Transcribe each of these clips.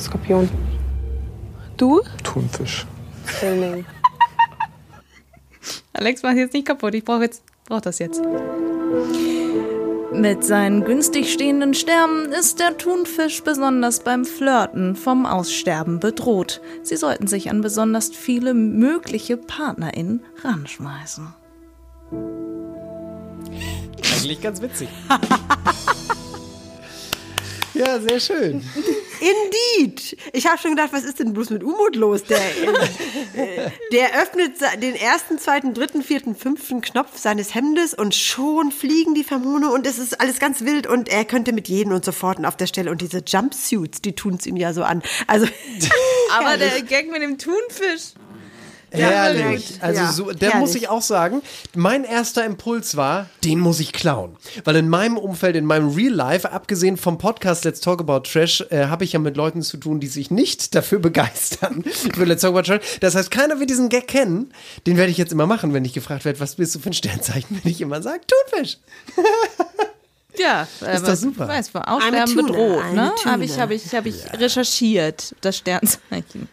Skorpion. Du? Thunfisch. Zwilling. Alex, mach jetzt nicht kaputt. Ich brauche jetzt brauch das jetzt. Mit seinen günstig stehenden Sternen ist der Thunfisch besonders beim Flirten vom Aussterben bedroht. Sie sollten sich an besonders viele mögliche PartnerInnen ranschmeißen. Eigentlich ganz witzig. ja, sehr schön. Indeed. Ich habe schon gedacht, was ist denn bloß mit Umut los? Der, äh, der öffnet den ersten, zweiten, dritten, vierten, fünften Knopf seines Hemdes und schon fliegen die Pheromone und es ist alles ganz wild und er könnte mit jedem und sofort auf der Stelle und diese Jumpsuits, die tun es ihm ja so an. Also Aber der Gag mit dem Thunfisch. Herrlich. Also Ja, so, der herrlich. muss ich auch sagen, mein erster Impuls war, den muss ich klauen. Weil in meinem Umfeld, in meinem Real Life, abgesehen vom Podcast Let's Talk About Trash, äh, habe ich ja mit Leuten zu tun, die sich nicht dafür begeistern für Let's Talk About Trash. Das heißt, keiner wird diesen Gag kennen. Den werde ich jetzt immer machen, wenn ich gefragt werde, was bist du für ein Sternzeichen, wenn ich immer sage, Thunfisch. Ja, Ist doch super. Ich weiß, Eine Aussterben bedroht, ne? Habe ich, hab ich, hab ich recherchiert, das Sternzeichen.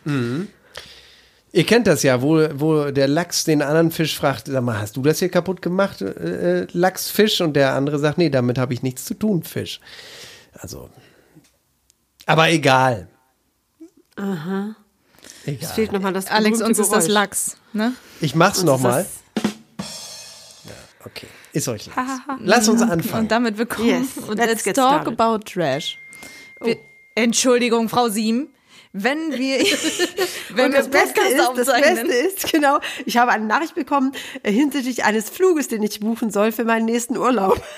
Ihr kennt das ja, wo, wo der Lachs den anderen Fisch fragt, sag mal, hast du das hier kaputt gemacht, äh, äh, Lachsfisch? Und der andere sagt, nee, damit habe ich nichts zu tun, Fisch. Also, aber egal. Aha. es Egal. fehlt nochmal das Alex, uns ist das Geräusch. Lachs, ne? Ich mach's nochmal. das- Okay, ist euch Lachs. Lass uns anfangen. Und damit willkommen Yes, und let's let's talk started. about trash. Wir, Entschuldigung, Frau Siem. Wenn wir, wenn Und wir das Beste, Podcast ist, das. Beste ist, genau, ich habe eine Nachricht bekommen äh, hinsichtlich eines Fluges, den ich buchen soll für meinen nächsten Urlaub.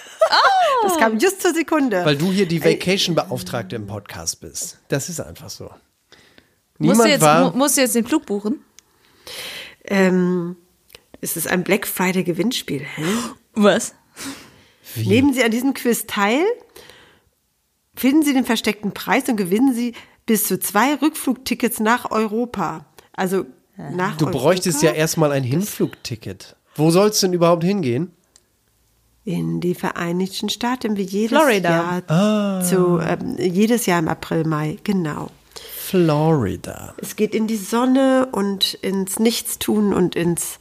Das kam just zur Sekunde. Weil du hier die Vacation-Beauftragte im Podcast bist. Das ist einfach so. musst, Niemand du jetzt, war. mu- musst du jetzt den Flug buchen? ähm, es ist ein Black Friday Gewinnspiel. Hä? Was? Nehmen Sie an diesem Quiz teil, finden Sie den versteckten Preis und gewinnen Sie bis zu zwei Rückflugtickets nach Europa. Also nach Du Europa? bräuchtest ja erstmal ein Hinflugticket. Wo soll's denn überhaupt hingehen? in die Vereinigten Staaten wie jedes Florida. Jahr zu ähm, jedes Jahr im April Mai genau. Florida. Es geht in die Sonne und ins Nichtstun und ins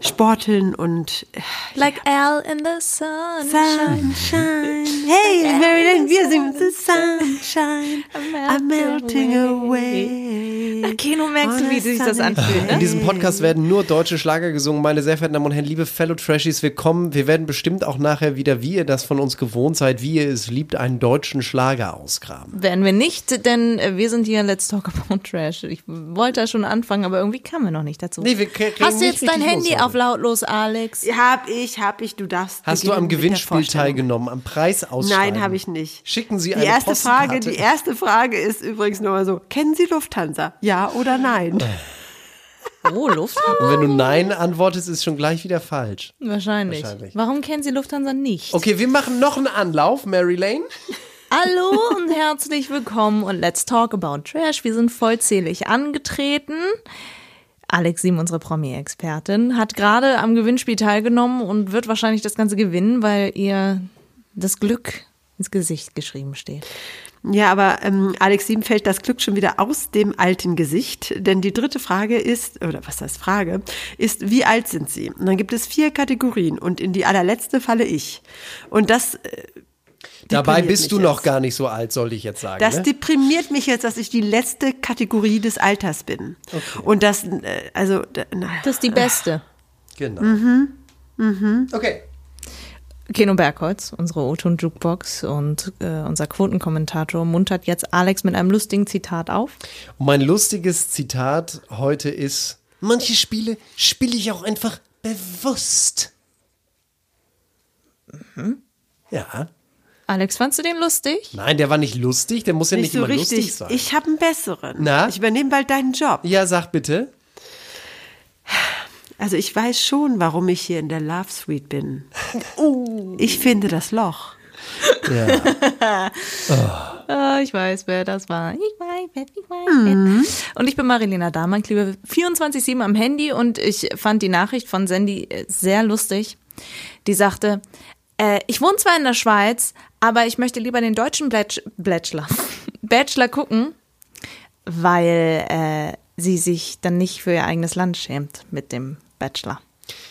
Sporteln und äh, Like Al in the sun. Sunshine. Hey, Marilyn, wir singen the Sunshine. I'm melting away. Okay, nun merkst du, wie sich das anfühlt, In ne? diesem Podcast werden nur deutsche Schlager gesungen. Meine sehr verehrten Damen und Herren, liebe Fellow Trashies, willkommen. Wir werden bestimmt auch nachher wieder, wie ihr das von uns gewohnt seid, wie ihr es liebt, einen deutschen Schlager ausgraben. Werden wir nicht, denn äh, wir sind hier Let's Talk About Trash. Ich wollte da schon anfangen, aber irgendwie kamen wir noch nicht dazu. Nee, wir kriegen Hast du jetzt dein richtig Handy auf lautlos, Alex? Hab ich, hab ich, du darfst. Hast du am Gewinnspiel teilgenommen, am Preisausschreiben? Nein, habe ich nicht. Schicken Sie Die eine erste Postkarte. Frage, die erste Frage ist übrigens nur mal so: Kennen Sie Lufthansa? Ja oder nein? Oh, Lufthansa? Und wenn du Nein antwortest, ist schon gleich wieder falsch. Wahrscheinlich. Wahrscheinlich. Warum kennen Sie Lufthansa nicht? Okay, wir machen noch einen Anlauf, Mary Lane. Hallo und herzlich willkommen und Let's Talk About Trash. Wir sind vollzählig angetreten. Alex Sim, unsere Promi-Expertin, hat gerade am Gewinnspiel teilgenommen und wird wahrscheinlich das Ganze gewinnen, weil ihr das Glück ins Gesicht geschrieben steht. Ja, aber ähm, Alex Sieben fällt das Glück schon wieder aus dem alten Gesicht, denn die dritte Frage ist, oder was heißt Frage, ist, wie alt sind Sie? Und dann gibt es vier Kategorien und in die allerletzte falle ich. Und das, äh, Dabei bist du noch jetzt. gar nicht so alt, sollte ich jetzt sagen. Das ne? deprimiert mich jetzt, dass ich die letzte Kategorie des Alters bin. Und das, äh, also, na, Das ist die beste. Genau. Mhm. Okay. Keno Bergholz, unsere O-Ton Jukebox und äh, unser Quotenkommentator muntert jetzt Alex mit einem lustigen Zitat auf. Und mein lustiges Zitat heute ist: Manche Spiele spiele ich auch einfach bewusst. Ja. Alex, fandst du den lustig? Nein, der war nicht lustig, der muss ja Nicht nicht, so immer lustig richtig. sein. Ich habe einen besseren. Na? Ich übernehme bald deinen Job. ja, sag bitte. Also ich weiß schon, warum ich hier in der Love Suite bin. Ich finde das Loch. Ja. Ah, ich weiß, wer das war. Ich weiß, wer, ich weiß, wer. Und ich bin Marilena Dahmann, klebe 24-7 am Handy und ich fand die Nachricht von Sandy äh, sehr lustig. Die sagte, äh, ich wohne zwar in der Schweiz, aber ich möchte lieber den deutschen Bachelor, Bachelor, Bachelor gucken, weil äh, sie sich dann nicht für ihr eigenes Land schämt mit dem Bachelor.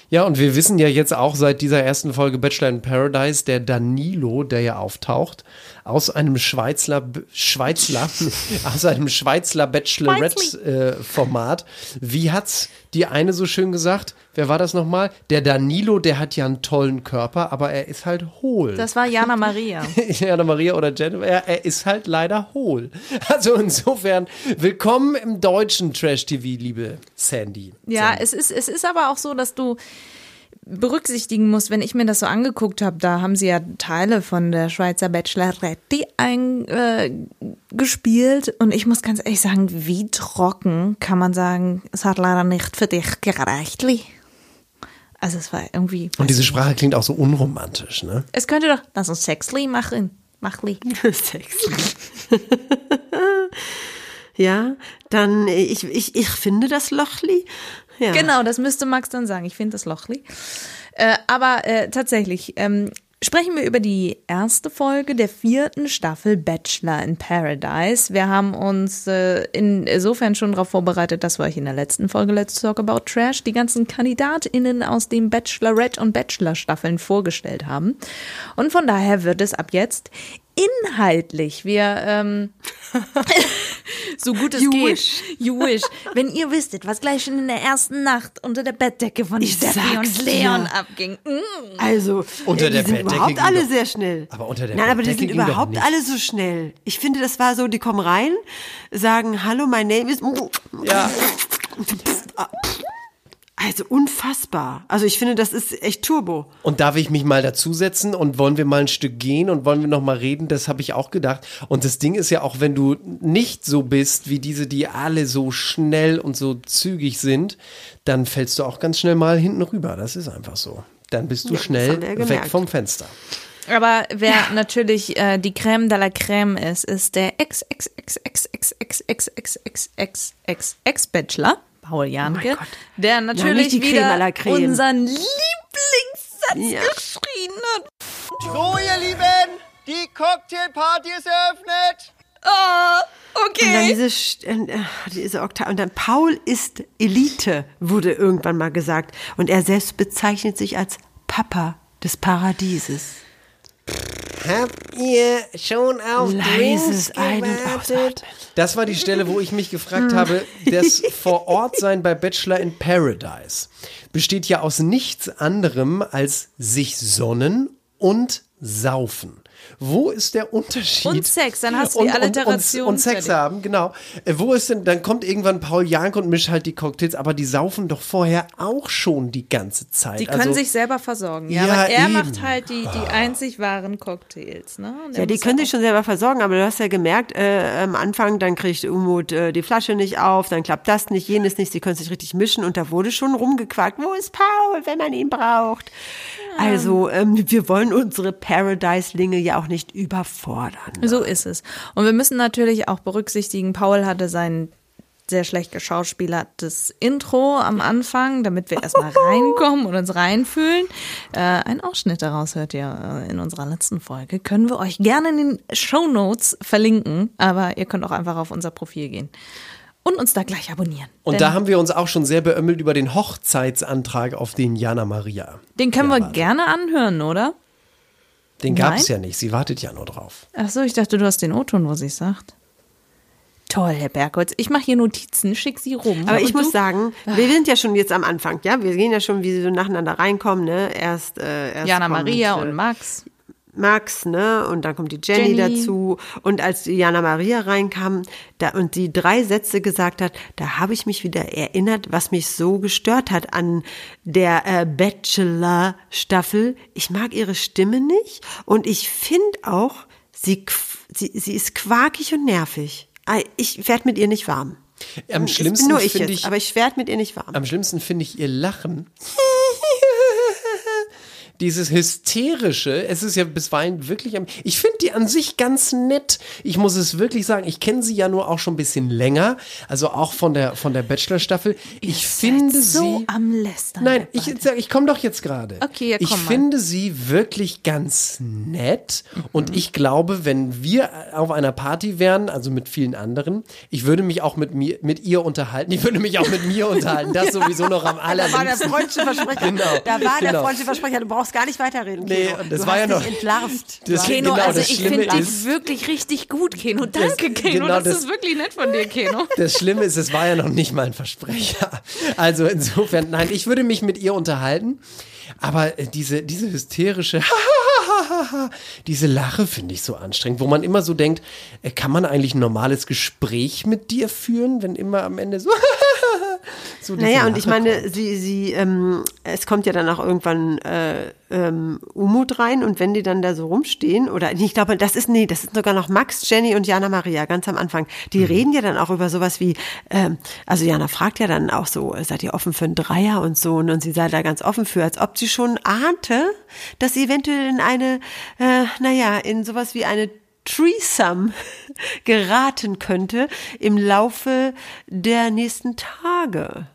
Ja, und wir wissen ja jetzt auch seit dieser ersten Folge Bachelor in Paradise, der Danilo, der ja auftaucht, aus einem Schweizler, Schweizler, aus einem Schweizler Bachelorette-Format. Wie hat's die eine so schön gesagt? Wer war das nochmal? Der Danilo, der hat ja einen tollen Körper, aber er ist halt hohl. Das war Jana Maria. Jana Maria oder Jennifer, er, er ist halt leider hohl. Also insofern, willkommen im deutschen Trash-TV, liebe Sandy. Ja, es ist, es ist aber auch so, dass du berücksichtigen musst, wenn ich mir das so angeguckt habe, da haben sie ja Teile von der Schweizer Bachelorette eingespielt äh, gespielt. und ich muss ganz ehrlich sagen, wie trocken kann man sagen, es hat leider nicht für dich gereicht. Also es war irgendwie. Und diese Sprache klingt auch so unromantisch, ne? Es könnte doch, lass uns Sexli machen. Mach li. Sexy. ja, dann ich, ich, ich finde das Lochli. Ja. Genau, das müsste Max dann sagen. Ich finde das Lochli. Äh, aber äh, tatsächlich, ähm, sprechen wir über die erste Folge der vierten Staffel Bachelor in Paradise. Wir haben uns äh, insofern schon darauf vorbereitet, dass wir euch in der letzten Folge Let's Talk About Trash die ganzen KandidatInnen aus den Bachelorette und Bachelor Staffeln vorgestellt haben. Und von daher wird es ab jetzt inhaltlich. Wir ähm, so gut es You geht. wish. You wish. Wenn ihr wisstet, was gleich schon in der ersten Nacht unter der Bettdecke von Ich Steffi und Leon dir. abging. Mm. Also, Unter äh, der die sind Bettdecke überhaupt alle doch- sehr schnell. Aber unter der Nein, aber die Bettdecke sind überhaupt alle so schnell. Ich finde, das war so, die kommen rein, sagen, hallo, my name is... Ja. Also unfassbar. Also ich finde, das ist echt Turbo. Und darf ich mich mal dazusetzen und wollen wir mal ein Stück gehen und wollen wir noch mal reden? Das habe ich auch gedacht. Und das Ding ist ja auch, wenn du nicht so bist wie diese, die alle so schnell und so zügig sind, dann fällst du auch ganz schnell mal hinten rüber. Das ist einfach so. Dann bist du Ja, schnell ja weg vom Fenster. Aber wer natürlich äh, die Creme de la Creme ist, ist der ex ex ex ex ex ex ex ex ex ex ex ex Bachelor Paul Janke, Oh der natürlich Creme wieder Creme. unseren Lieblingssatz Ja. geschrien hat. So, ihr Lieben, die Cocktailparty ist eröffnet. Oh, Und dann okay. diese, St- äh, diese Oktav. Und dann Paul ist Elite, wurde irgendwann mal gesagt. Und er selbst bezeichnet sich als Papa des Paradieses. Habt ihr schon auf Leises Ein- und Ausatmen. Das war die Stelle, wo ich mich gefragt habe, das Vorortsein bei Bachelor in Paradise besteht ja aus nichts anderem als sich sonnen und saufen. Wo ist der Unterschied? Und Sex, dann hast du die Alliteration Und, und, und Sex fertig. haben, genau. Äh, Wo ist denn, dann kommt irgendwann Paul Jank und mischt halt die Cocktails, aber die saufen doch vorher auch schon die ganze Zeit. Die können also, sich selber versorgen, ja. Ja, aber er eben. macht halt die, die einzig wahren Cocktails, ne? Und Ja, die können auch- sich schon selber versorgen, aber du hast ja gemerkt, äh, am Anfang, dann kriegt Umut äh, die Flasche nicht auf, dann klappt das nicht, jenes nicht, sie können sich richtig mischen und da wurde schon rumgequakt, wo ist Paul, wenn man ihn braucht? Also, ähm, wir wollen unsere Paradise-Linge ja auch nicht überfordern. So ist es. Und wir müssen natürlich auch berücksichtigen, Paul hatte sein sehr schlecht geschauspielertes Intro am Anfang, damit wir erstmal reinkommen und uns reinfühlen. Äh, ein Ausschnitt daraus hört ihr äh, in unserer letzten Folge. Können wir euch gerne in den Show Notes verlinken, aber ihr könnt auch einfach auf unser Profil gehen und uns da gleich abonnieren. Und da haben wir uns auch schon sehr beömmelt über den Hochzeitsantrag auf den Jana Maria. den können wir Ja, warte. gerne anhören, oder? Den gab es ja nicht, sie wartet ja nur drauf. Ach so, ich dachte, du hast den O-Ton, wo sie es sagt. Toll, Herr Bergholz. Ich mache hier Notizen, schick sie rum. Aber ich Und muss du? sagen, wir sind ja schon jetzt am Anfang, ja, wir gehen ja schon, wie sie so nacheinander reinkommen, ne, erst, äh, erst Jana kommt, Maria äh, und Max. Max, ne? Und dann kommt die Jenny, Jenny. dazu. Und als die Jana Maria reinkam da, und die drei Sätze gesagt hat, da habe ich mich wieder erinnert, was mich so gestört hat an der äh, Bachelor-Staffel. Ich mag ihre Stimme nicht und ich finde auch, sie, sie, sie ist quakig und nervig. Ich werde mit ihr nicht warm. Am schlimmsten ich finde jetzt, ich, aber ich werde mit ihr nicht warm. am schlimmsten finde ich ihr Lachen. Dieses hysterische, es ist ja bisweilen wirklich am. Ich finde die an sich ganz nett. Ich muss es wirklich sagen, ich kenne sie ja nur auch schon ein bisschen länger, also auch von der von der Bachelor-Staffel. Ich finde so sie. am Lästern. Nein, ihr ich ich komme doch jetzt gerade. Okay, ja, Ich komm mal. finde sie wirklich ganz nett und ich glaube, wenn wir auf einer Party wären, also mit vielen anderen, ich würde mich auch mit mir mit ihr unterhalten. Ich würde mich auch mit mir unterhalten. Das sowieso noch am Da war der allerliebsten. freundliche Versprecher. Genau, Da war der genau. freundliche Versprecher. Du brauchst gar nicht weiterreden. Nee, Keno. und das du war hast ja noch- entlarvt. Das- Keno, genau, also das ich finde dich wirklich richtig gut, Keno. Danke, Keno. genau, das, das- ist wirklich nett von dir, Keno. Das Schlimme ist, es war ja noch nicht mal ein Versprecher. Also insofern, nein, ich würde mich mit ihr unterhalten. Aber äh, diese, diese hysterische, diese Lache finde ich so anstrengend, wo man immer so denkt, äh, kann man eigentlich ein normales Gespräch mit dir führen, wenn immer am Ende so, so Naja, und ich meine, kommt? sie, sie, ähm, es kommt ja dann auch irgendwann äh, ähm, Umut rein und wenn die dann da so rumstehen, oder ich glaube, das ist, nee, das ist sogar noch Max, Jenny und Jana Maria ganz am Anfang. Die Mhm. reden ja dann auch über sowas wie, ähm, also Jana fragt ja dann auch so, seid ihr offen für einen Dreier und so, und sie sei da ganz offen für, als ob sie schon ahnte, dass sie eventuell in eine, äh, naja, in sowas wie eine Threesome geraten könnte im Laufe der nächsten Tage.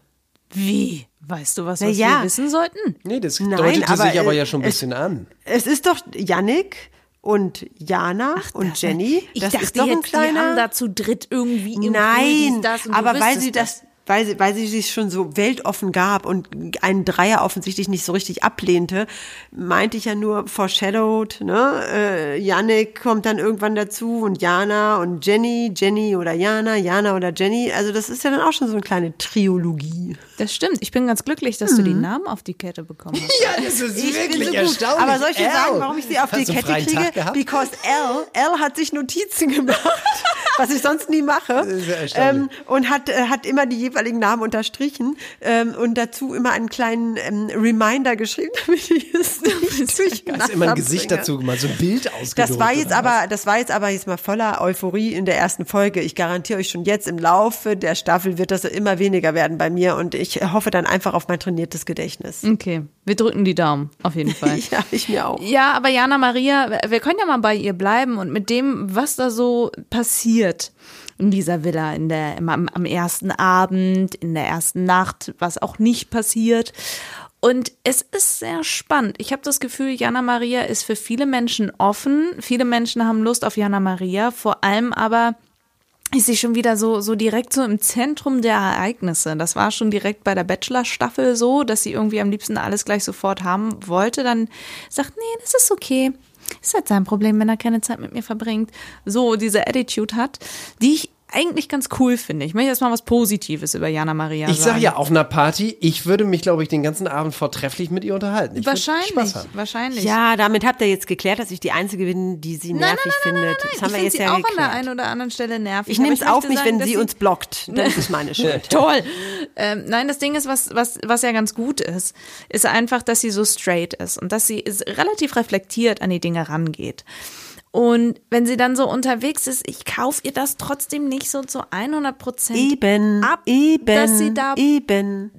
Wie? Weißt du was, was ja. wir wissen sollten? Nee, das Nein, deutete aber, sich aber ja schon ein es- bisschen an. Es ist doch Yannick und Jana und Jenny. Ich das dachte ist doch ein jetzt, die haben kleiner. da zu dritt irgendwie im Nein, das und du aber weil sie das, weil sie, weil sie sich schon so weltoffen gab und einen Dreier offensichtlich nicht so richtig ablehnte, meinte ich ja nur foreshadowed, ne? Äh, Yannick kommt dann irgendwann dazu und Jana und Jenny, Jenny oder Jana, Jana oder Jenny. Also das ist ja dann auch schon so eine kleine Triologie. Das stimmt. Ich bin ganz glücklich, dass du die Namen auf die Kette bekommen hast. Ja, das ist Ich bin so gut. Aber soll ich dir sagen, warum ich sie auf die Hast einen Kette kriege? Because L, L hat sich Notizen gemacht, was ich sonst nie mache. erstaunlich. ähm, und hat, äh, hat immer die jeweiligen Namen unterstrichen ähm, und dazu immer einen kleinen ähm, Reminder geschrieben, damit ich es nicht durcheinander Hast immer ein Gesicht dazu gemacht, so ein Bild ausgedruckt. Das war jetzt aber, das war jetzt aber jetzt mal voller Euphorie in der ersten Folge. Ich garantiere euch schon jetzt im Laufe der Staffel wird das immer weniger werden bei mir und ich hoffe dann einfach auf mein trainiertes Gedächtnis. Okay, wir drücken die Daumen, auf jeden Fall. Ja, ich mir auch. Ja, aber Jana Maria, wir können ja mal bei ihr bleiben und mit dem, was da so passiert in dieser Villa, in der, am, am ersten Abend, in der ersten Nacht, was auch nicht passiert. Und es ist sehr spannend. Ich habe das Gefühl, Jana Maria ist für viele Menschen offen. Viele Menschen haben Lust auf Jana Maria, vor allem aber ist sie schon wieder so, so direkt so im Zentrum der Ereignisse. Das war schon direkt bei der Bachelor-Staffel so, dass sie irgendwie am liebsten alles gleich sofort haben wollte. Dann sagt, nee, das ist okay. Ist halt sein Problem, wenn er keine Zeit mit mir verbringt. So diese Attitude hat, die ich eigentlich ganz cool finde. Ich möchte jetzt mal was Positives über Jana Maria Ich sagen. sag ja, auf einer Party, ich würde mich, glaube ich, den ganzen Abend vortrefflich mit ihr unterhalten. Ich Wahrscheinlich, Spaß haben. wahrscheinlich. Ja, damit habt ihr jetzt geklärt, dass ich die Einzige bin, die sie nervig findet. Das haben ich wir jetzt sie ja auch geklärt. an der einen oder anderen Stelle nervig. ich nehme es auf mich, sagen, wenn sie uns blockt. Dann ist meine Schuld. Toll. Ähm, nein, das Ding ist, was, was, was ja ganz gut ist, ist einfach, dass sie so straight ist und dass sie ist relativ reflektiert an die Dinge rangeht. Und wenn sie dann so unterwegs ist, ich kaufe ihr das trotzdem nicht so zu 100 Prozent Eben, ab, eben, dass sie da eben.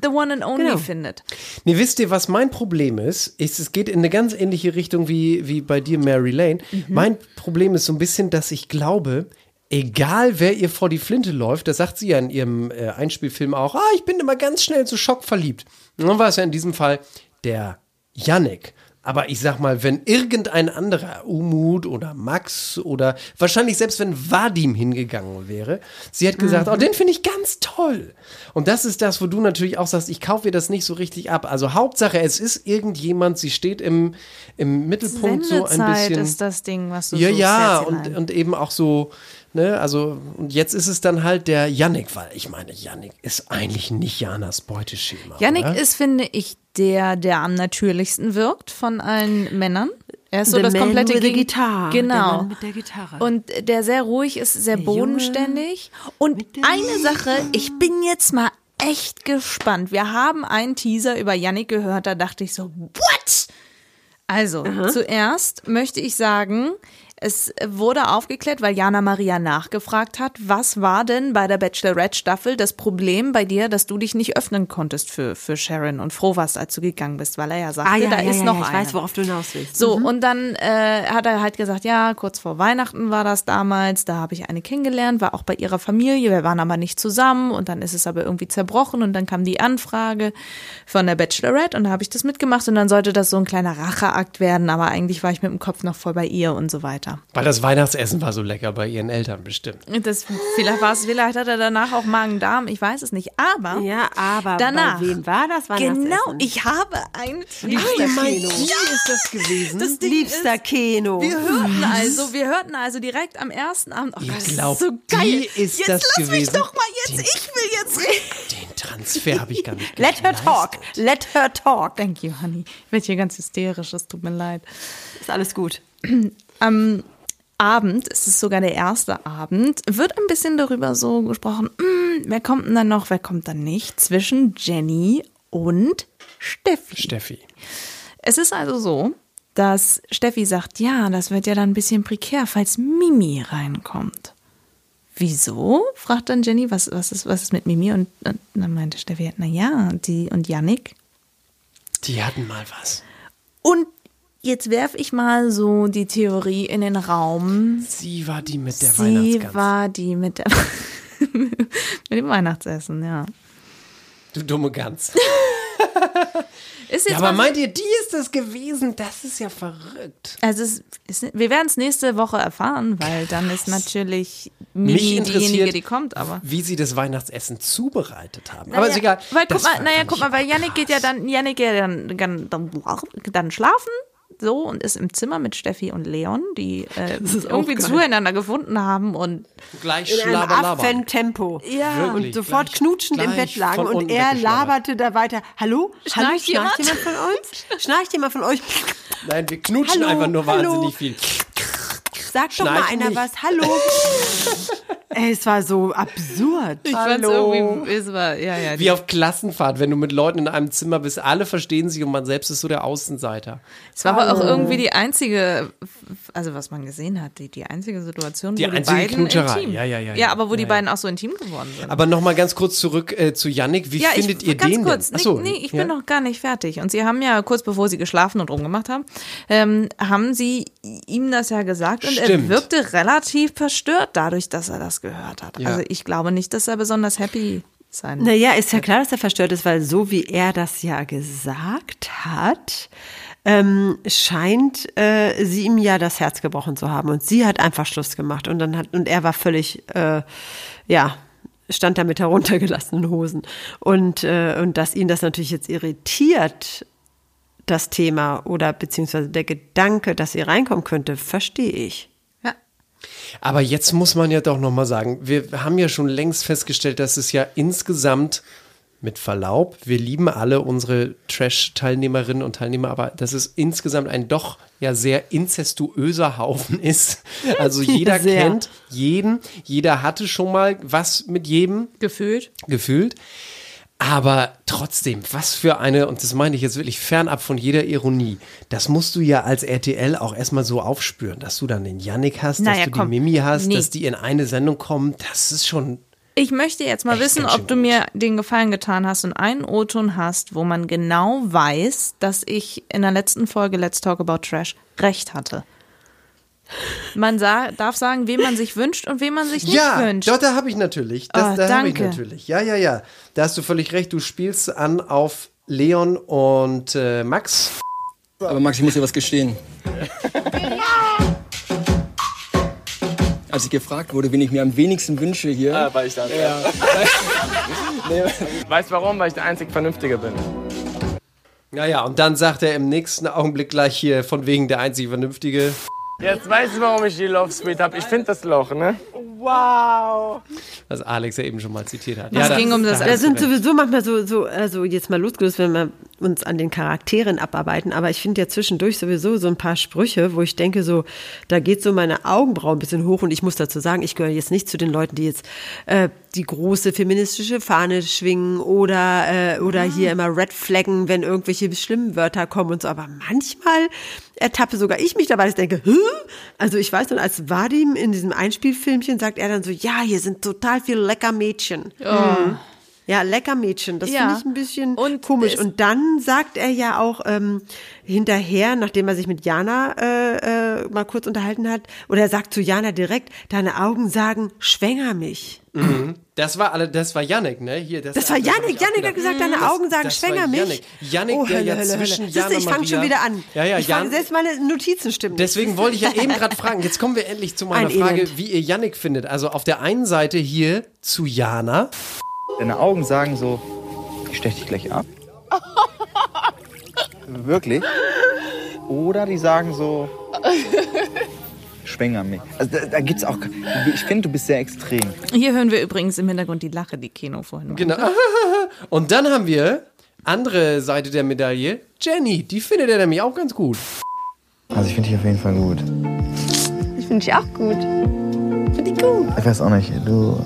the one and only Genau. findet. Nee, wisst ihr, was mein Problem ist? ist es geht in eine ganz ähnliche Richtung wie, wie bei dir, Mary Lane. Mein Problem ist so ein bisschen, dass ich glaube, egal wer ihr vor die Flinte läuft, das sagt sie ja in ihrem äh, Einspielfilm auch, ah, ich bin immer ganz schnell zu Schock verliebt. Und dann war es ja in diesem Fall der Yannick. Aber ich sag mal, wenn irgendein anderer, Umut oder Max oder wahrscheinlich selbst wenn Vadim hingegangen wäre, sie hat gesagt, oh, den finde ich ganz toll. Und das ist das, wo du natürlich auch sagst, ich kaufe ihr das nicht so richtig ab. Also Hauptsache, es ist irgendjemand, sie steht im, im Mittelpunkt so ein Sendezeit bisschen. ist das Ding, was du Ja, ja, und, und eben auch so, ne, also, und jetzt ist es dann halt der Yannick, weil ich meine, Yannick ist eigentlich nicht Janas Beuteschema. Yannick oder? ist, finde ich, der, der am natürlichsten wirkt von allen Männern. Er ist so The das man komplette with the Geg- guitar. Der Genau. Mann mit der Gitarre. Und der sehr ruhig ist, sehr Der Junge bodenständig. Und eine Sache, ich bin jetzt mal echt gespannt. Wir haben einen Teaser über Yannick gehört, da dachte ich so, what? Also, zuerst möchte ich sagen, es wurde aufgeklärt, weil Jana Maria nachgefragt hat, was war denn bei der Bachelorette-Staffel das Problem bei dir, dass du dich nicht öffnen konntest für, für Sharon und froh warst, als du gegangen bist, weil er ja sagte, ah ja, da ja, ist ja, noch ja, ich eine. weiß, worauf du hinaus willst. So, und dann äh, hat er halt gesagt, ja, kurz vor Weihnachten war das damals, da habe ich eine kennengelernt, war auch bei ihrer Familie, wir waren aber nicht zusammen und dann ist es aber irgendwie zerbrochen und dann kam die Anfrage von der Bachelorette und da habe ich das mitgemacht und dann sollte das so ein kleiner Racheakt werden, aber eigentlich war ich mit dem Kopf noch voll bei ihr und so weiter. Weil das Weihnachtsessen war so lecker bei ihren Eltern bestimmt. Das, vielleicht war es, vielleicht hat er danach auch Magen-Darm, ich weiß es nicht, aber Ja, aber danach, bei wem war das Weihnachtsessen? genau, ich habe ein Liebster Keno. Wie ist das gewesen? Das Ding Liebster ist, Keno. Wir hörten also, wir hörten also direkt am ersten Abend. Oh, Ihr das ist glaubt, so geil. die ist jetzt das lass mich gewesen? doch mal jetzt. ich will jetzt reden. Den Transfer habe ich gar nicht Let her talk. Let her talk. Thank you, honey. Ich werde hier ganz hysterisch. Es tut mir leid. Ist alles gut. Am Abend, es ist sogar der erste Abend, wird ein bisschen darüber so gesprochen. hm, wer kommt denn dann noch? Wer kommt dann nicht? Zwischen Jenny und Steffi. Steffi. Es ist also so, dass Steffi sagt, ja, das wird ja dann ein bisschen prekär, falls Mimi reinkommt. Wieso? fragt dann Jenny, was, was, ist, was ist mit Mimi? Und, und dann meinte Steffi, na ja, die und Yannick. Die hatten mal was. Und jetzt werfe ich mal so die Theorie in den Raum. Sie war die mit der Sie Weihnachtsgans. war die mit, der mit dem Weihnachtsessen, ja. Du dumme Gans. Ist jetzt Ja, aber meint ihr, die ist das gewesen? Das ist ja verrückt. Also es ist, wir werden es nächste Woche erfahren, weil dann ist natürlich Mimi diejenige, die kommt, aber. wie sie das Weihnachtsessen zubereitet haben. aber ist Naja, egal. Weil guck mal, naja, guck mal, weil Yannick geht ja dann, Yannick geht ja dann, dann, dann, dann schlafen. So und ist im Zimmer mit Steffi und Leon, die äh, irgendwie zueinander gefunden haben und gleich In einem. Affentempo. ja, Wirklich. Und sofort Gleich- knutschend im gleich Bett lagen und er laberte da weiter. Hallo? Hallo, Schnarcht jemand? schnarcht jemand von euch? Schnarcht jemand von euch? Nein, wir knutschen Hallo, einfach nur hallo. wahnsinnig viel. Sag doch mal einer nicht. was. Hallo? Ey, es war so absurd. ich fand's irgendwie, es war, ja, ja, Wie auf Klassenfahrt, wenn du mit Leuten in einem Zimmer bist, alle verstehen sich und man selbst ist so der Außenseiter. es war aber auch irgendwie die einzige, also was man gesehen hat, die, die einzige Situation, Die wo die einzige beiden Knutscherei. intim, Ja, ja, ja, ja, ja. aber wo die Ja, ja. beiden auch so intim geworden sind. Aber nochmal ganz kurz zurück äh, zu Yannick. Wie ja, findet ich, ihr ganz den kurz, denn? Ach so, nee, ich ja. bin noch gar nicht fertig. Und sie haben ja kurz bevor sie geschlafen und rumgemacht haben, ähm, haben sie ihm das ja gesagt und er wirkte relativ verstört dadurch, dass er das gehört hat. Ja. Also ich glaube nicht, dass er besonders happy sein Naja, ist ja klar, dass er verstört ist, weil so wie er das ja gesagt hat, ähm, scheint äh, sie ihm ja das Herz gebrochen zu haben. Und sie hat einfach Schluss gemacht. Und dann hat, und er war völlig, äh, ja, stand da mit heruntergelassenen Hosen. Und, äh, und dass ihn das natürlich jetzt irritiert, das Thema oder beziehungsweise der Gedanke, dass sie reinkommen könnte, verstehe ich. Aber jetzt muss man ja doch nochmal sagen, wir haben ja schon längst festgestellt, dass es ja insgesamt, mit Verlaub, wir lieben alle unsere Trash-Teilnehmerinnen und Teilnehmer, aber dass es insgesamt ein doch ja sehr inzestuöser Haufen ist. Also jeder Sehr. kennt jeden, jeder hatte schon mal was mit jedem Gefühlt. gefühlt. Aber trotzdem, was für eine, und das meine ich jetzt wirklich fernab von jeder Ironie, das musst du ja als RTL auch erstmal so aufspüren, dass du dann den Yannick hast, Naja, dass du komm. die Mimi hast, Nee. dass die in eine Sendung kommen, das ist schon. Ich möchte jetzt mal wissen, ob du mir den Gefallen getan hast und einen O-Ton hast, wo man genau weiß, dass ich in der letzten Folge Let's Talk About Trash recht hatte. Man sa darf sagen, wen man sich wünscht und wen man sich nicht ja, wünscht. doch, da habe ich natürlich. Das, Oh, da habe ich danke. natürlich. Ja, ja, ja. Da hast du völlig recht. Du spielst an auf Leon und äh, Max. Aber Max, ich muss dir was gestehen. Als ich gefragt wurde, wen ich mir am wenigsten wünsche hier. Ah, weil ich das. Ja. weißt du warum? Weil ich der einzig Vernünftige bin. Naja, und dann sagt er im nächsten Augenblick gleich hier von wegen der einzige Vernünftige. Jetzt weißt du, warum ich die Love Suite habe. Ich finde das Loch, ne? Wow. Was Alex ja eben schon mal zitiert hat. Es ging um das- da sind recht. sowieso manchmal so, so also jetzt mal losgelöst, wenn wir uns an den Charakteren abarbeiten, aber ich finde ja zwischendurch sowieso so ein paar Sprüche, wo ich denke so, da geht so meine Augenbrauen ein bisschen hoch und ich muss dazu sagen, ich gehöre jetzt nicht zu den Leuten, die jetzt äh, die große feministische Fahne schwingen oder, äh, oder hier immer Red Flaggen, wenn irgendwelche schlimmen Wörter kommen und so, aber manchmal ertappe sogar ich mich dabei, dass ich denke, Hä? also ich weiß noch, als Vadim in diesem Einspielfilmchen sagt er dann so, ja, hier sind total viele lecker Mädchen. Mhm. Ja, lecker Mädchen. Das Ja. finde ich ein bisschen Und komisch. Und dann sagt er ja auch ähm, hinterher, nachdem er sich mit Jana äh, äh, mal kurz unterhalten hat, oder er sagt zu Jana direkt, deine Augen sagen, schwänger mich. Das war alle, das war Yannick, ne? Hier, das, Das war Yannick. Yannick hat gesagt, deine Das- Augen sagen, das schwänger mich. Yannick. Yannick, oh, der Hölle, ja Hölle, Hölle. zwischen Siehst du, Jana ich fange schon wieder an. Ja, ja, ich fange, Jan- selbst meine Notizen stimmen nicht. Deswegen wollte ich ja eben gerade fragen, jetzt kommen wir endlich zu meiner Ein Frage, Elend. wie ihr Yannick findet. Also auf der einen Seite hier zu Jana. Deine Augen sagen so, ich stech dich gleich ab. Wirklich? Oder die sagen so, schwänger mich. Also da, da gibt's auch, ich finde, du bist sehr extrem. Hier hören wir übrigens im Hintergrund die Lache, die Keno vorhin meinte. Genau. Und dann haben wir andere Seite der Medaille, Jenny. Die findet er nämlich auch ganz gut. Also ich finde dich auf jeden Fall gut. Ich finde dich auch gut. Finde ich gut. Ich weiß auch nicht, du...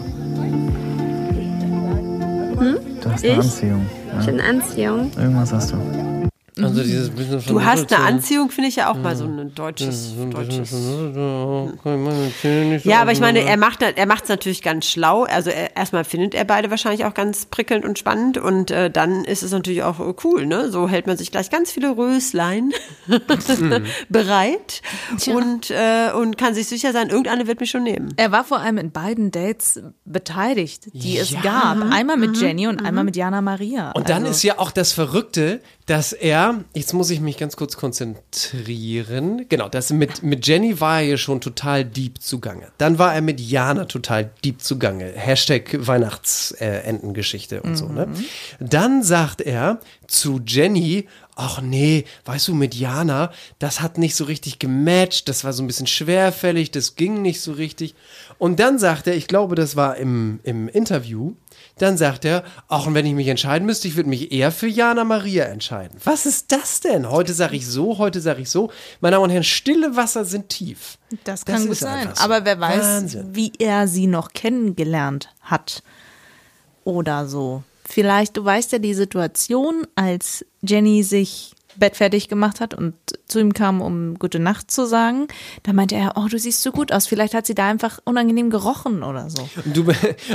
Du hast eine Ich? Anziehung. Ich Ja? bin Anziehung. Irgendwas hast du. Also dieses bisschen von Du hast eine Anziehung, finde ich ja auch mal so ein deutsches. deutsches. Ja, aber ich meine, er macht er macht es natürlich ganz schlau. Also er, erstmal findet er beide wahrscheinlich auch ganz prickelnd und spannend und äh, dann ist es natürlich auch äh, cool, ne? So hält man sich gleich ganz viele Röslein bereit und äh, und kann sich sicher sein, irgendeine wird mich schon nehmen. Er war vor allem in beiden Dates beteilt, die es Ja. gab. Einmal mit Jenny und einmal mit Jana Maria. Und dann also, ist ja auch das Verrückte, dass er, jetzt muss ich mich ganz kurz konzentrieren, genau, das mit, mit Jenny war er ja schon total deep zugange. Dann war er mit Jana total deep zugange. Hashtag Weihnachtsendengeschichte und so, ne? Dann sagt er zu Jenny, ach nee, weißt du, mit Jana, das hat nicht so richtig gematcht, das war so ein bisschen schwerfällig, das ging nicht so richtig. Und dann sagt er, ich glaube, das war im, im Interview, dann sagt er, auch wenn ich mich entscheiden müsste, ich würde mich eher für Jana Maria entscheiden. Was ist das denn? Heute sage ich so, heute sage ich so. Meine Damen und Herren, stille Wasser sind tief. Das kann gut ist sein. so. Aber wer weiß, Wahnsinn. wie er sie noch kennengelernt hat. Oder so. Vielleicht, du weißt ja die Situation, als Jenny sich bettfertig gemacht hat und zu ihm kam, um gute Nacht zu sagen. Da meinte er, oh, du siehst so gut aus. Vielleicht hat sie da einfach unangenehm gerochen oder so. Und, du,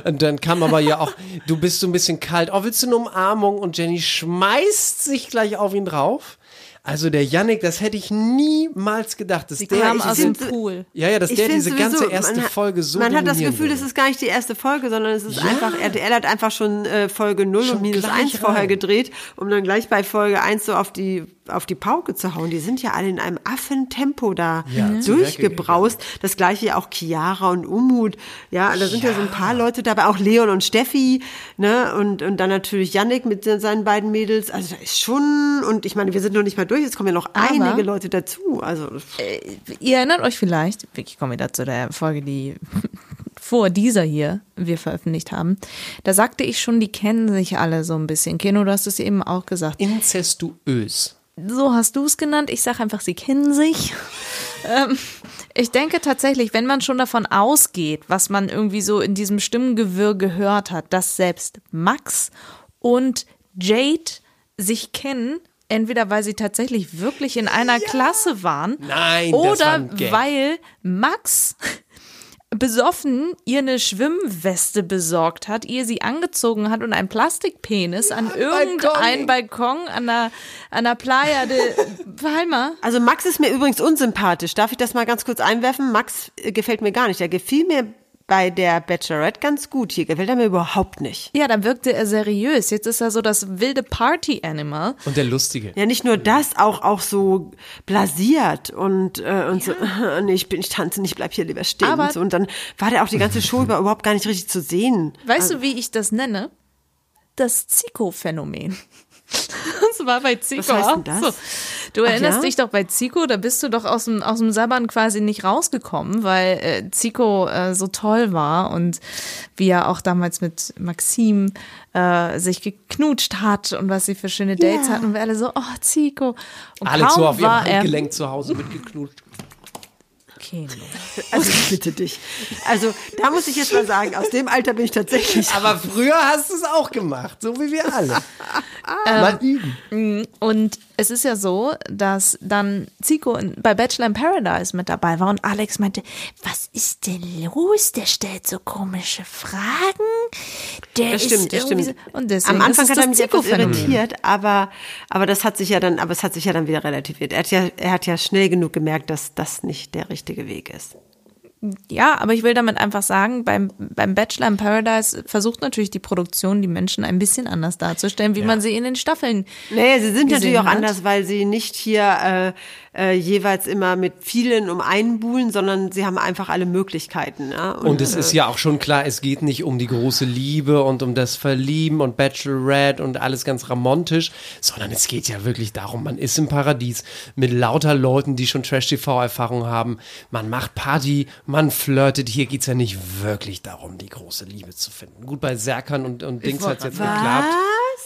und dann kam aber ja auch, du bist so ein bisschen kalt. Oh, willst du eine Umarmung? Und Jenny schmeißt sich gleich auf ihn drauf. Also der Yannick, das hätte ich niemals gedacht. Dass Sie der kam aus dem Pool. Ja, ja, dass Ich der diese sowieso, ganze erste man hat- Folge so Man hat das Gefühl, würde. das ist gar nicht die erste Folge, sondern es ist Ja. einfach, RTL hat einfach schon äh, Folge 0 Schon und minus gleich 1 vorher rein. gedreht, um dann gleich bei Folge 1 so auf die auf die Pauke zu hauen. Die sind ja alle in einem Affentempo da Ja, durchgebraust. Das gleiche ja auch Chiara und Umut. Ja, da sind ja. so ein paar Leute dabei, auch Leon und Steffi, ne? Und, und dann natürlich Yannick mit seinen beiden Mädels. Also da ist schon, und ich meine, wir sind noch nicht mal durch, jetzt kommen ja noch Aber- einige Leute dazu. Also Ihr erinnert euch vielleicht, ich komme wieder zu der Folge, die vor dieser hier wir veröffentlicht haben. Da sagte ich schon, die kennen sich alle so ein bisschen. Keno, du hast es eben auch gesagt. Inzestuös. So hast du es genannt. Ich sage einfach, sie kennen sich. ähm, ich denke tatsächlich, wenn man schon davon ausgeht, was man irgendwie so in diesem Stimmengewirr gehört hat, dass selbst Max und Jade sich kennen, entweder weil sie tatsächlich wirklich in einer Klasse waren Nein, oder weil Max besoffen ihr eine Schwimmweste besorgt hat, ihr sie angezogen hat und ein Plastikpenis an irgendeinen Balkon an der, an der Playa de Palma. Also Max ist mir übrigens unsympathisch. Darf ich das mal ganz kurz einwerfen? Max äh, gefällt mir gar nicht. Der gefiel mir bei der Bachelorette ganz gut. Hier gefällt er mir überhaupt nicht. Ja, da wirkte er seriös. Jetzt ist er so das wilde Party-Animal. Und der Lustige. Ja, nicht nur das, auch auch so blasiert und äh, und so. Nee, ich bin, ich tanze nicht, bleib hier lieber stehen. Aber- und, so. und dann war der auch die ganze Show über überhaupt gar nicht richtig zu sehen. Weißt du, wie ich das nenne? Das Zico-Phänomen. Das war bei Zico Was heißt denn das? so. Du erinnerst ja? dich doch bei Zico, da bist du doch aus dem, aus dem Sabbern quasi nicht rausgekommen, weil äh, Zico äh, so toll war und wie er auch damals mit Maxim äh, sich geknutscht hat und was sie für schöne Dates Ja. hatten und wir alle so, oh Zico. Und Alex kaum so auf ihrem war er, Handgelenk zu Hause mitgeknutscht. Okay, Also ich bitte dich. Also da muss ich jetzt mal sagen, aus dem Alter bin ich tatsächlich. Aber früher hast du es auch gemacht, so wie wir alle. Mal üben. Und es ist ja so, dass dann Zico bei Bachelor in Paradise mit dabei war und Alex meinte, was ist denn los? Der stellt so komische Fragen. Der Das stimmt, ist das irgendwie stimmt. So, und deswegen Am Anfang hat er mich etwas irritiert, aber, aber das hat sich ja dann, aber es hat sich ja dann wieder relativiert. Er hat ja, er hat ja schnell genug gemerkt, dass das nicht der richtige Weg ist. Ja, aber ich will damit einfach sagen, beim, beim Bachelor in Paradise versucht natürlich die Produktion, die Menschen ein bisschen anders darzustellen, wie man sie in den Staffeln. Nee, sie sind natürlich auch hat. anders, weil sie nicht hier äh, äh, jeweils immer mit vielen um einen buhlen, sondern sie haben einfach alle Möglichkeiten. Ja? Und es ist ja auch schon klar, es geht nicht um die große Liebe und um das Verlieben und Bachelorette und alles ganz ramontisch, sondern es geht ja wirklich darum, man ist im Paradies mit lauter Leuten, die schon Trash-TV-Erfahrung haben. Man macht Party, man flirtet. Hier geht's ja nicht wirklich darum, die große Liebe zu finden. Gut, bei Serkan und, und Dings hat's jetzt geklappt.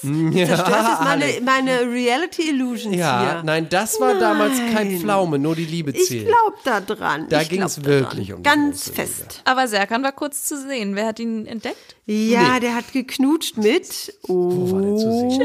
Was? Ja, Zerstörst jetzt meine, meine Reality Illusions Ja, hier. nein, das war damals kein Nein. Pflaume, nur die Liebe Ich zählt. glaub da dran. Da ich ging's glaub da wirklich dran. um die Ganz große fest. Aber Serkan war kurz zu sehen. Wer hat ihn entdeckt? Ja, der hat geknutscht mit. Wo war der zu sehen?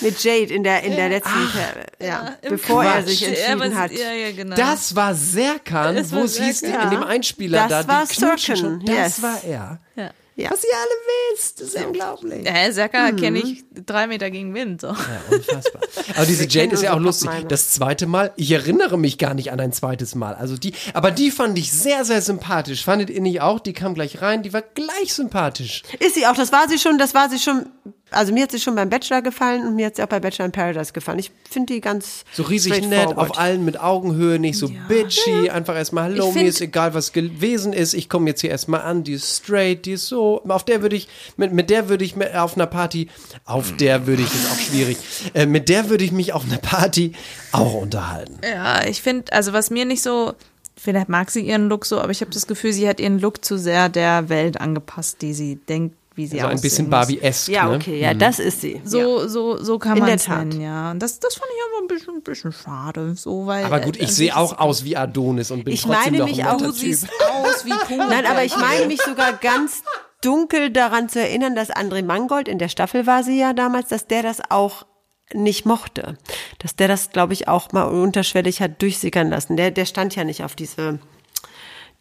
Mit Jade in der, in der letzten, Ver- ja, bevor er sich Ja, entschieden was- hat. Ja, ja, genau. Das war Serkan, Das wo war es hieß, in dem Einspieler Das da, war die knutschen Serkan, schon. Das yes. war er. ja. Ja. Was ihr alle wisst, das ist unglaublich. Ja, Serkan Mhm. kenne ich drei Meter gegen Wind. So. Ja, unfassbar. Aber diese Jane ist ja auch lustig. Das zweite Mal, ich erinnere mich gar nicht an ein zweites Mal. Also die, aber die fand ich sehr, sehr sympathisch. Fandet ihr nicht auch? Die kam gleich rein, die war gleich sympathisch. Ist sie auch, das war sie schon, das war sie schon, also mir hat sie schon beim Bachelor gefallen und mir hat sie auch bei Bachelor in Paradise gefallen. Ich finde die ganz So riesig nett, auf allen mit Augenhöhe, nicht so bitchy, einfach erstmal Hallo, mir ist egal, was gewesen ist, ich komme jetzt hier erstmal an, die ist straight, die ist so, auf der würde ich, mit, mit der würde ich mit- auf einer Party, auf der würde ich, ist auch schwierig, äh, mit der würde ich mich auf einer Party auch unterhalten. Ja, ich finde, also was mir nicht so, vielleicht mag sie ihren Look so, aber ich habe das Gefühl, sie hat ihren Look zu sehr der Welt angepasst, die sie denkt, wie sie So ein aussehen bisschen muss. Barbie-esque, Ja, ne? okay, ja, das ist sie. So, so, so kann man es nennen, ja. Das, das fand ich aber ein bisschen, ein bisschen schade, so, weil. Aber gut, äh, ich an sehe auch aus wie Adonis und bin Ich trotzdem meine noch mich ein auch, Du siehst aus wie Puh. Nein, aber ich meine mich sogar ganz dunkel daran zu erinnern, dass André Mangold in der Staffel war sie ja damals, dass der das auch nicht mochte. Dass der das, glaube ich, auch mal unterschwellig hat durchsickern lassen. Der, der stand ja nicht auf diese,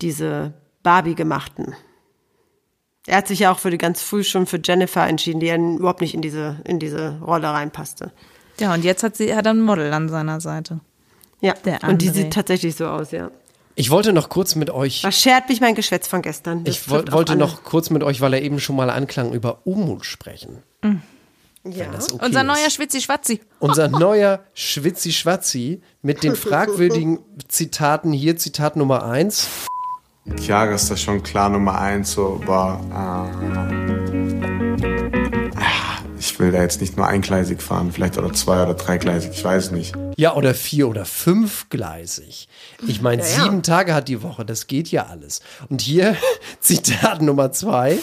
diese Barbie gemachten. Er hat sich ja auch für die ganz früh schon für Jennifer entschieden, die ja überhaupt nicht in diese, in diese Rolle reinpasste. Ja, und jetzt hat sie hat ein Model an seiner Seite. Ja, Der und die sieht tatsächlich so aus, ja. Ich wollte noch kurz mit euch, Was schert mich mein Geschwätz von gestern? Das ich wollte noch kurz mit euch, weil er eben schon mal anklang, über Umut sprechen. Ja. Das okay Unser ist. neuer Schwitzi-Schwatzi. Unser neuer Schwitzi-Schwatzi mit den fragwürdigen Zitaten hier, Zitat Nummer eins. Chiara ist da schon klar Nummer eins, so, aber äh, ich will da jetzt nicht nur eingleisig fahren, vielleicht oder zwei oder dreigleisig, ich weiß nicht. Ja, oder vier- oder fünfgleisig. Ich meine, Ja, ja. sieben Tage hat die Woche, das geht ja alles. Und hier Zitat Nummer zwei.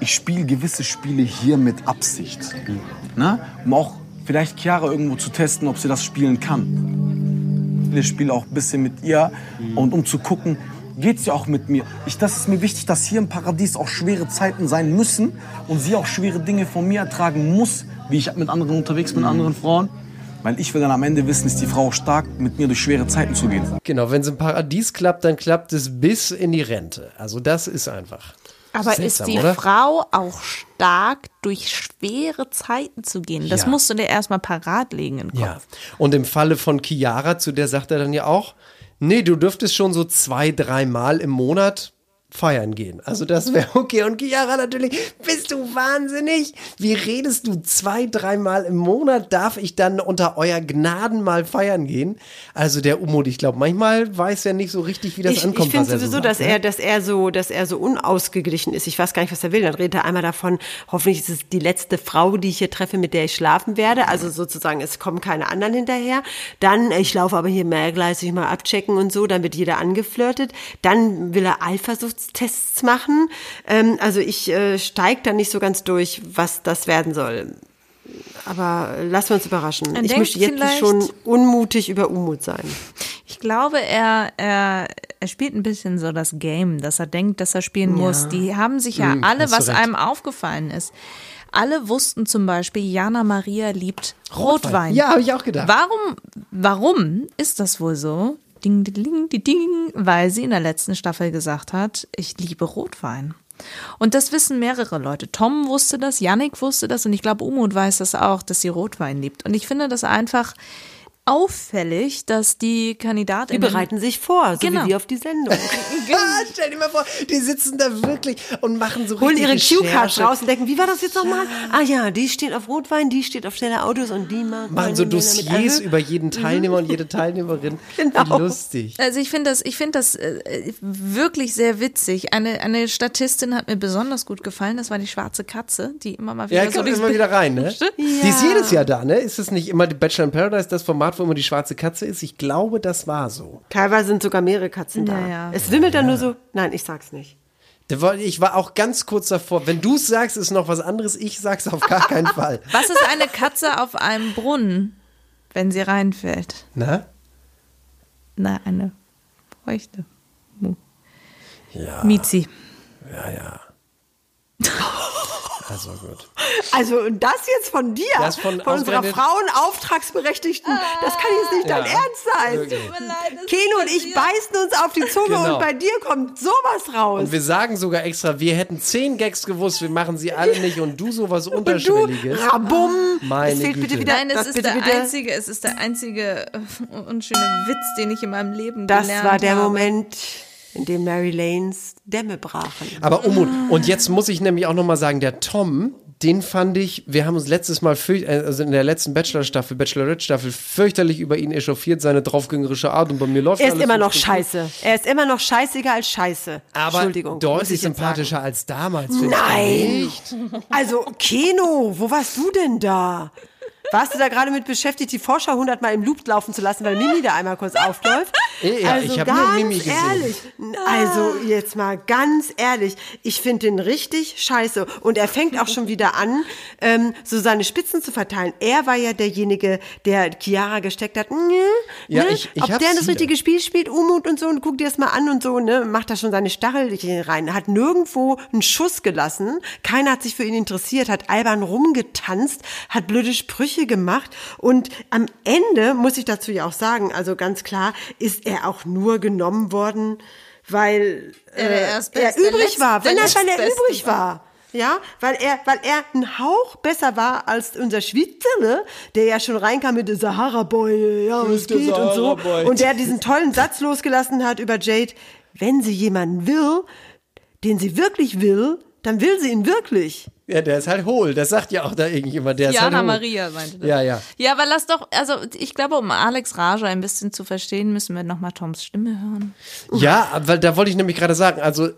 Ich spiele gewisse Spiele hier mit Absicht. Ne? Um auch vielleicht Chiara irgendwo zu testen, ob sie das spielen kann. Ich spiele auch ein bisschen mit ihr und um zu gucken, geht sie auch mit mir. Ich, das ist mir wichtig, dass hier im Paradies auch schwere Zeiten sein müssen und sie auch schwere Dinge von mir ertragen muss, wie ich mit anderen unterwegs bin, mit anderen Frauen. Weil ich will dann am Ende wissen, ist die Frau stark, mit mir durch schwere Zeiten zu gehen. Genau, wenn es im Paradies klappt, dann klappt es bis in die Rente. Also das ist einfach. Aber seltsam, ist die oder? Frau auch stark, durch schwere Zeiten zu gehen? Das Ja. musst du dir erstmal parat legen im Kopf. Ja. Und im Falle von Chiara, zu der sagt er dann ja auch, nee, du dürftest schon so zwei, dreimal im Monat feiern gehen. Also das wäre okay. Und Chiara natürlich, bist du wahnsinnig? Wie redest du zwei, dreimal im Monat? Darf ich dann unter euer Gnaden mal feiern gehen? Also der Umut, ich glaube, manchmal weiß er nicht so richtig, wie das ich, ankommt. Ich finde sowieso, so dass sagt, ne? er, dass er so, dass er so unausgeglichen ist. Ich weiß gar nicht, was er will. Dann redet er einmal davon, hoffentlich ist es die letzte Frau, die ich hier treffe, mit der ich schlafen werde. Also sozusagen, es kommen keine anderen hinterher. Dann, ich laufe aber hier mehrgleisig mal abchecken und so, dann wird jeder angeflirtet. Dann will er Eifersuchtstests machen. Ähm, also ich äh, steige da nicht so ganz durch, was das werden soll. Aber lassen wir uns überraschen. Er ich möchte jetzt schon unmutig über Unmut sein. Ich glaube, er, er, er spielt ein bisschen so das Game, dass er denkt, dass er spielen Ja. muss. Die haben sich ja Hm, alle, was recht. einem aufgefallen ist. Alle wussten zum Beispiel, Jana Maria liebt Rotwein. Ja, habe ich auch gedacht. Warum, warum ist das wohl so? Ding, ding, ding, ding, weil sie in der letzten Staffel gesagt hat, ich liebe Rotwein. Und das wissen mehrere Leute. Tom wusste das, Yannick wusste das und ich glaube, Umut weiß das auch, dass sie Rotwein liebt. Und ich finde das einfach auffällig, dass die Die Kandidatin bereiten sich vor, so Genau. wie wir auf die Sendung. Ah, stell dir mal vor, die sitzen da wirklich und machen so Holen ihre Cue-Cards raus und denken, wie war das jetzt nochmal? Ah ja, die steht auf Rotwein, die steht auf schnelle Autos und die Machen meine so Dossiers über jeden Teilnehmer und jede Teilnehmerin. Genau. Wie lustig. Also ich finde das, ich finde das äh, wirklich sehr witzig. Eine, eine Statistin hat mir besonders gut gefallen. Das war die schwarze Katze, die immer mal wieder Ja, so kommt immer wieder rein, ne? Stimmt. Die ist jedes Jahr da, ne? Ist es nicht immer die Bachelor in Paradise, das Format, wo immer die schwarze Katze ist? Ich glaube, das war so. Teilweise sind sogar mehrere Katzen da. Ja, ja. Es wimmelt dann nur so, nein, ich sag's nicht. Da Ich war auch ganz kurz davor. Wenn du es sagst, ist noch was anderes. Ich sag's auf gar keinen Fall. Was ist eine Katze auf einem Brunnen, wenn sie reinfällt? Na? Na, eine feuchte. Ja. Mizi. Ja, ja. Also gut. Also und das jetzt von dir, Das von von, unserer Frauenauftragsberechtigten, das kann jetzt nicht dein Ja. Ernst sein. Wirklich. Keno und ich beißen uns auf die Zunge Genau. und bei dir kommt sowas raus. Und wir sagen sogar extra, wir hätten zehn Gags gewusst, wir machen sie alle nicht und du sowas Und du, Unterschwelliges. Rabum, Meine es fehlt Güte. bitte wieder, Nein, es das ist, bitte, der bitte. einzige, es ist der einzige äh, unschöne Witz, den ich in meinem Leben Das gelernt war der habe. Moment, in dem Mary Lanes Dämme brachen. Aber Umut, und jetzt muss ich nämlich auch nochmal sagen, der Tom, den fand ich, wir haben uns letztes Mal, fürch- äh, also in der letzten Bachelor-Staffel, Bachelorette-Staffel, fürchterlich über ihn echauffiert, seine draufgängerische Art und bei mir läuft Er ist immer noch gut. scheiße. Er ist immer noch scheißiger als scheiße. Aber Entschuldigung. deutlich sympathischer als damals. Nein. Also, Keno, wo warst du denn da? Warst du da gerade mit beschäftigt, die Vorschau hundertmal im Loop laufen zu lassen, weil Mimi da einmal kurz aufläuft? Ja, also ich hab nur ganz Mimi gesehen. ehrlich, also jetzt mal ganz ehrlich, ich finde den richtig scheiße. Und er fängt auch schon wieder an, ähm, so seine Spitzen zu verteilen. Er war ja derjenige, der Chiara gesteckt hat. Ne, Ja, ne, ich- ich ob der das richtige Spiel spielt, Umut und so und guck dir das mal an und so, ne, macht da schon seine Stachelchen rein, hat nirgendwo einen Schuss gelassen, keiner hat sich für ihn interessiert, hat albern rumgetanzt, hat blöde Sprüche gemacht. Und am Ende muss ich dazu ja auch sagen, also ganz klar, ist er auch nur genommen worden, weil Er äh, er der übrig Letzt- war, wenn er, weil er übrig war. Ja, weil er, weil er ein Hauch besser war als unser Schweizerle, der ja schon reinkam mit der Sahara-Boy, ja, was geht und so. Und der diesen tollen Satz losgelassen hat über Jade, wenn sie jemanden will, den sie wirklich will, dann will sie ihn wirklich. Ja, der ist halt hohl. Das sagt ja auch da irgendjemand. Der ist Jana halt hohl. Maria meinte das. Ja, ja. Ja, aber lass doch, also ich glaube, um Alex Raja ein bisschen zu verstehen, müssen wir nochmal Toms Stimme hören. Ja, weil da wollte ich nämlich gerade sagen, also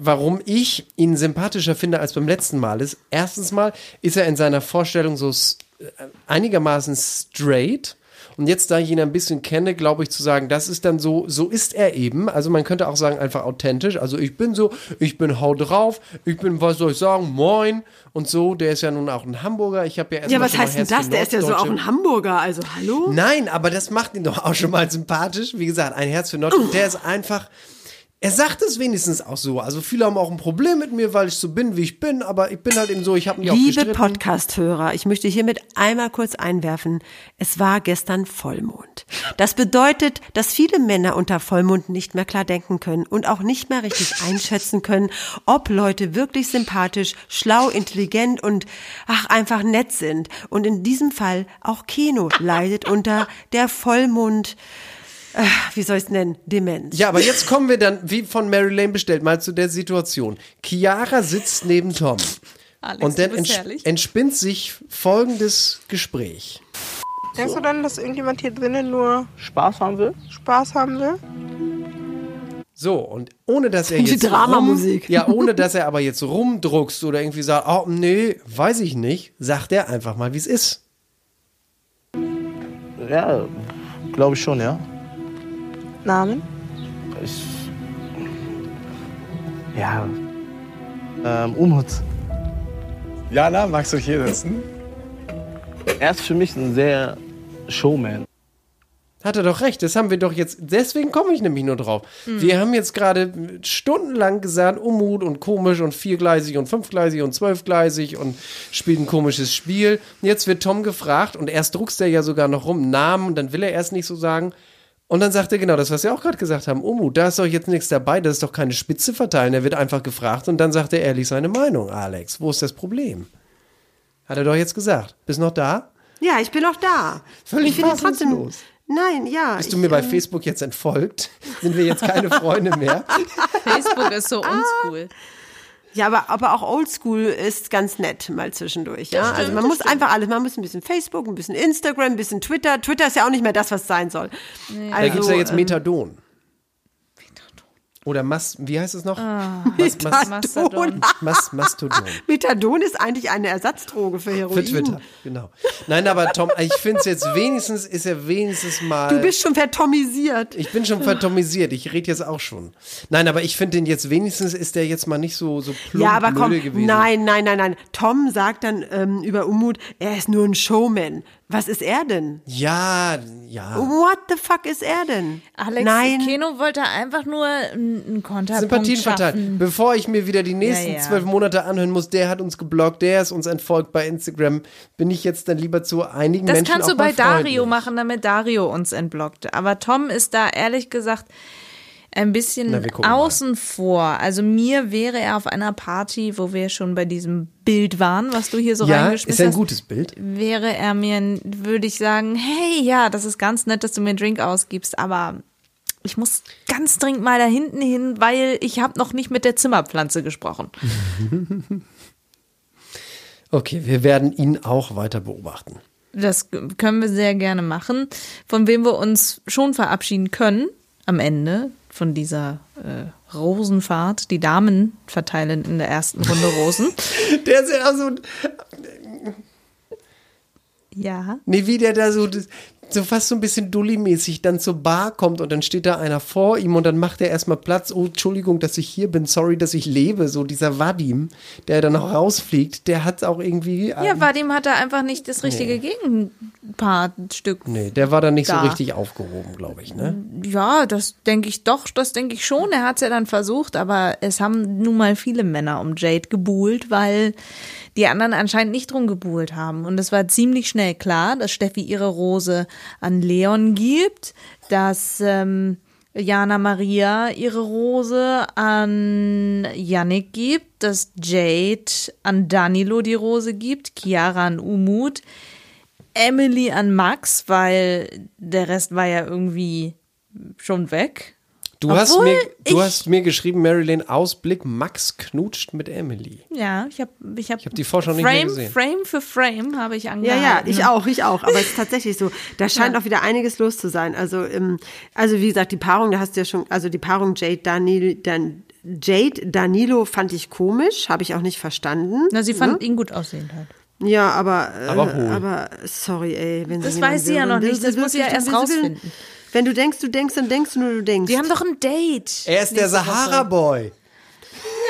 warum ich ihn sympathischer finde als beim letzten Mal ist, erstens mal ist er in seiner Vorstellung so äh, einigermaßen straight. Und jetzt, da ich ihn ein bisschen kenne, glaube ich zu sagen, das ist dann so, so ist er eben. Also man könnte auch sagen, einfach authentisch. Also ich bin so, ich bin hau drauf, ich bin, was soll ich sagen, moin und so. Der ist ja nun auch ein Hamburger. Ich habe ja erst Ja, was heißt denn das? Der ist ja so auch ein Hamburger, also hallo? Nein, aber das macht ihn doch auch schon mal sympathisch. Wie gesagt, ein Herz für Nord. Der ist einfach. Er sagt es wenigstens auch so. Also viele haben auch ein Problem mit mir, weil ich so bin, wie ich bin. Aber ich bin halt eben so. Ich habe mich auch Liebe. Podcast-Hörer, ich möchte hiermit einmal kurz einwerfen. Es war gestern Vollmond. Das bedeutet, dass viele Männer unter Vollmond nicht mehr klar denken können und auch nicht mehr richtig einschätzen können, ob Leute wirklich sympathisch, schlau, intelligent und ach einfach nett sind. Und in diesem Fall auch Keno leidet unter der Vollmond wie soll ich es nennen? Demenz. Ja, aber jetzt kommen wir dann, wie von Mary Lane bestellt, mal zu der Situation. Chiara sitzt neben Tom. Alex, und dann ents herrlich. entspinnt sich folgendes Gespräch. Denkst du dann, dass irgendjemand hier drinnen nur Spaß haben will? Spaß haben will? So, und ohne dass er Die jetzt. Dramamusik. Rum, ja, ohne dass er aber jetzt rumdruckst oder irgendwie sagt, oh, nee, weiß ich nicht, sagt er einfach mal, wie es ist. Ja, glaube ich schon, ja. Namen? Ich. Ja. Ähm, Umhut. Jana, magst du hier sitzen? Er ist für mich ein sehr Showman. Hat er doch recht, das haben wir doch jetzt, deswegen komme ich nämlich nur drauf. Wir haben jetzt gerade stundenlang gesagt, Unmut und komisch und viergleisig und fünfgleisig und zwölfgleisig und spielt ein komisches Spiel. Jetzt wird Tom gefragt und erst druckst er ja sogar noch rum, Namen und dann will er erst nicht so sagen. Und dann sagt er genau das, was wir auch gerade gesagt haben. Unmut, da ist doch jetzt nichts dabei, das ist doch keine Spitze verteilen. Er wird einfach gefragt und dann sagt er ehrlich seine Meinung. Alex, wo ist das Problem? Hat er doch jetzt gesagt. Bist noch da? Ja, ich bin noch da. Völlig ich finde trotzdem. fassungslos. Nein, ja. Bist du ich, mir bei ähm, Facebook jetzt entfolgt? Sind wir jetzt keine Freunde mehr? Facebook ist so uncool. Ja, aber, aber auch Oldschool ist ganz nett mal zwischendurch. Ja? Das stimmt, also man muss stimmt. einfach alles, man muss ein bisschen Facebook, ein bisschen Instagram, ein bisschen Twitter. Twitter ist ja auch nicht mehr das, was sein soll. da gibt es ja jetzt ähm, Methadon. Oder Mas, wie heißt es noch? Ah. Mas, Mas, Methadon. Mas, Mastodon. Methadon ist eigentlich eine Ersatzdroge für Heroin. Für Twitter, genau. Nein, aber Tom, ich finde es jetzt wenigstens, ist er wenigstens mal. Du bist schon vertomisiert. ich bin schon vertomisiert, ich rede jetzt auch schon. Nein, aber ich finde den jetzt wenigstens, ist der jetzt mal nicht so, so plump Ja, aber komm, gewesen. nein, nein, nein, nein. Tom sagt dann ähm, über Umut, er ist nur ein Showman. Was ist er denn? Ja, ja. What the fuck ist er denn? Alex Nein. Keno wollte einfach nur einen Konterpunkt Sympathien verteilen. Bevor ich mir wieder die nächsten Ja, ja. zwölf Monate anhören muss, der hat uns geblockt, der ist uns entfolgt bei Instagram, bin ich jetzt dann lieber zu einigen Das Menschen kannst du bei Dario machen, damit Dario uns entblockt. Aber Tom ist da ehrlich gesagt ein bisschen Na, außen vor. Also mir wäre er auf einer Party, wo wir schon bei diesem Bild waren, was du hier so Ja, reingeschmissen ist ein hast, gutes Bild. wäre er mir, würde ich sagen, hey, ja, das ist ganz nett, dass du mir einen Drink ausgibst, aber ich muss ganz dringend mal da hinten hin, weil ich habe noch nicht mit der Zimmerpflanze gesprochen. Okay, wir werden ihn auch weiter beobachten. Das können wir sehr gerne machen. Von wem wir uns schon verabschieden können am Ende von dieser äh, Rosenfahrt. Die Damen verteilen in der ersten Runde Rosen. Der ist ja so, ja. nee, wie der da so, so fast so ein bisschen dulli-mäßig dann zur Bar kommt und dann steht da einer vor ihm und dann macht er erstmal Platz. Oh, Entschuldigung, dass ich hier bin, sorry, dass ich lebe. So dieser Vadim, der dann auch rausfliegt, der hat auch irgendwie. Ja, Vadim hatte einfach nicht das richtige Gegenpartstück. Nee, der war dann nicht Da. so richtig aufgehoben, glaube ich, ne? Ja, das denke ich doch, das denke ich schon. Er hat es ja dann versucht, aber es haben nun mal viele Männer um Jade gebuhlt, weil die anderen anscheinend nicht drum gebuhlt haben. Und es war ziemlich schnell klar, dass Steffi ihre Rose an Leon gibt, dass ähm, Jana Maria ihre Rose an Yannick gibt, dass Jade an Danilo die Rose gibt, Chiara an Umut, Emily an Max, weil der Rest war ja irgendwie schon weg. Du, hast mir, du hast mir geschrieben, Marilyn, Ausblick, Max knutscht mit Emily. Ja, ich habe ich hab, Ich habe die Vorschau nicht mehr Frame, gesehen. Frame für Frame habe ich Ja, angehalten. ja, ich auch, ich auch. Aber es ist tatsächlich so. Da scheint Ja. auch wieder einiges los zu sein. Also, ähm, also wie gesagt, die Paarung, da hast du ja schon, also die Paarung Jade Danilo, Dan, Jade Danilo fand ich komisch, habe ich auch nicht verstanden. Na, sie fand Ne? ihn gut aussehend halt. Ja, aber, äh, Aber hohl. aber sorry, ey, wenn Das weiß sie ja dann noch nicht, das muss sie ja erst dann rausfinden. Wenn du denkst, du denkst, dann denkst du nur, du denkst. Die haben doch ein Date. Er ist der. Sahara-Boy.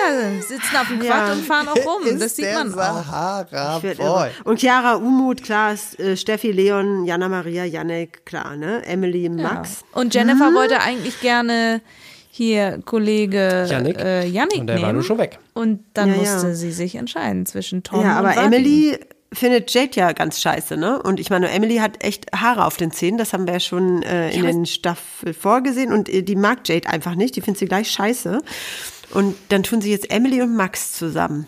Ja, sitzen auf dem Quad Ja. und fahren auch rum. Ist Das sieht der man auch. Sahara-Boy. irre. Und Chiara, Umut, klar, äh, Steffi, Leon, Jana Maria, Janek, klar, ne? Emily, Max. Und Jennifer wollte eigentlich gerne hier Kollege Yannick. äh, Yannick Und der nehmen. war nur schon weg. Und dann Ja, ja. musste sie sich entscheiden zwischen Tom Ja, und aber Vadim. Emily findet Jade ja ganz scheiße, ne? Und ich meine, Emily hat echt Haare auf den Zähnen, das haben wir ja schon äh, in Ja, den Staffel vorgesehen und äh, die mag Jade einfach nicht, die findet sie gleich scheiße. Und dann tun sie jetzt Emily und Max zusammen.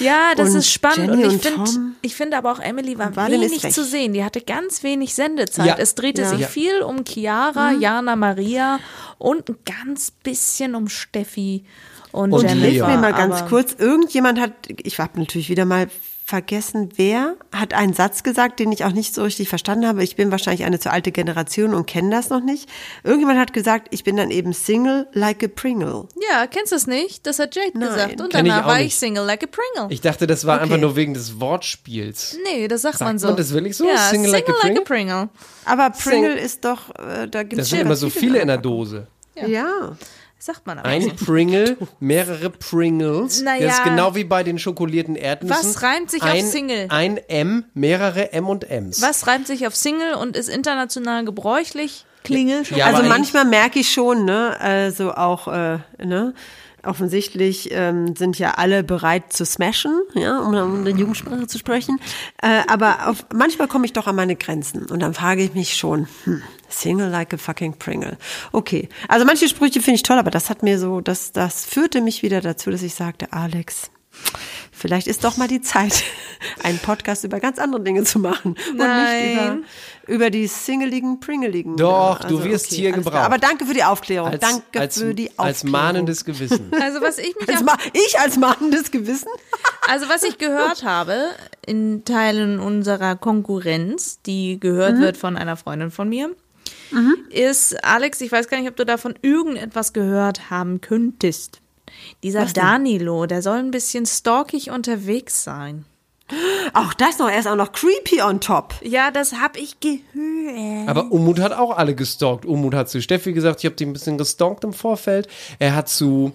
Ja, das Und ist spannend Jenny und ich finde? Ich finde aber auch, Emily war, War wenig zu sehen. Die hatte ganz wenig Sendezeit. Ja. Es drehte Ja. sich Ja. viel um Chiara, Mhm. Jana Maria und ein ganz bisschen um Steffi und, Und. Hilf mir mal ganz kurz. Irgendjemand hat, ich habe natürlich wieder mal vergessen, wer hat einen Satz gesagt, den ich auch nicht so richtig verstanden habe. Ich bin wahrscheinlich eine zu alte Generation und kenne das noch nicht. Irgendjemand hat gesagt, ich bin dann eben Single like a Pringle. Ja, kennst du es nicht? Das hat Jade Nein. gesagt. Und Kenn ich danach auch war ich nicht. Single like a Pringle. Ich dachte, das war Okay. einfach nur wegen des Wortspiels. nee, das sagt, Sagt man so. man das wirklich so? Ja, Single like a Pringle? Pringle. Aber Pringle ist doch, äh, da gibt Das es sind immer so viele in der Dose. Ja. Sagt man aber Ein so. Pringle, mehrere Pringles. Naja. Das ist genau wie bei den schokolierten Erdnüssen. Was reimt sich auf ein, Single? Ein M, mehrere M und Ms. Was reimt sich auf Single und ist international gebräuchlich? Klingel. Ja, also manchmal merke ich schon, ne, also auch, äh, ne, offensichtlich ähm, sind ja alle bereit zu smashen, ja, um, um in Jugendsprache zu sprechen. Äh, aber auf, manchmal komme ich doch an meine Grenzen und dann frage ich mich schon, hm, Single like a fucking Pringle. Okay, also manche Sprüche finde ich toll, aber das hat mir so, das, das führte mich wieder dazu, dass ich sagte, Alex, vielleicht ist doch mal die Zeit, einen Podcast über ganz andere Dinge zu machen und nicht Nein. über, über die singeligen, pringeligen. Doch, Ja, du wirst hier alles gebraucht. klar. Aber danke für die Aufklärung. als, danke als, für die Aufklärung. als mahnendes Gewissen. Also was ich mich Als ich als mahnendes Gewissen? Also was ich gehört habe in Teilen unserer Konkurrenz, die gehört Mhm. wird von einer Freundin von mir, ist, Alex, ich weiß gar nicht, ob du davon irgendetwas gehört haben könntest. Dieser Was denn? Danilo, der soll ein bisschen stalkig unterwegs sein. Auch das noch, er ist auch noch creepy on top. Ja, das habe ich gehört. Aber Umut hat auch alle gestalkt. Umut hat zu Steffi gesagt, ich habe die ein bisschen gestalkt im Vorfeld. Er hat zu,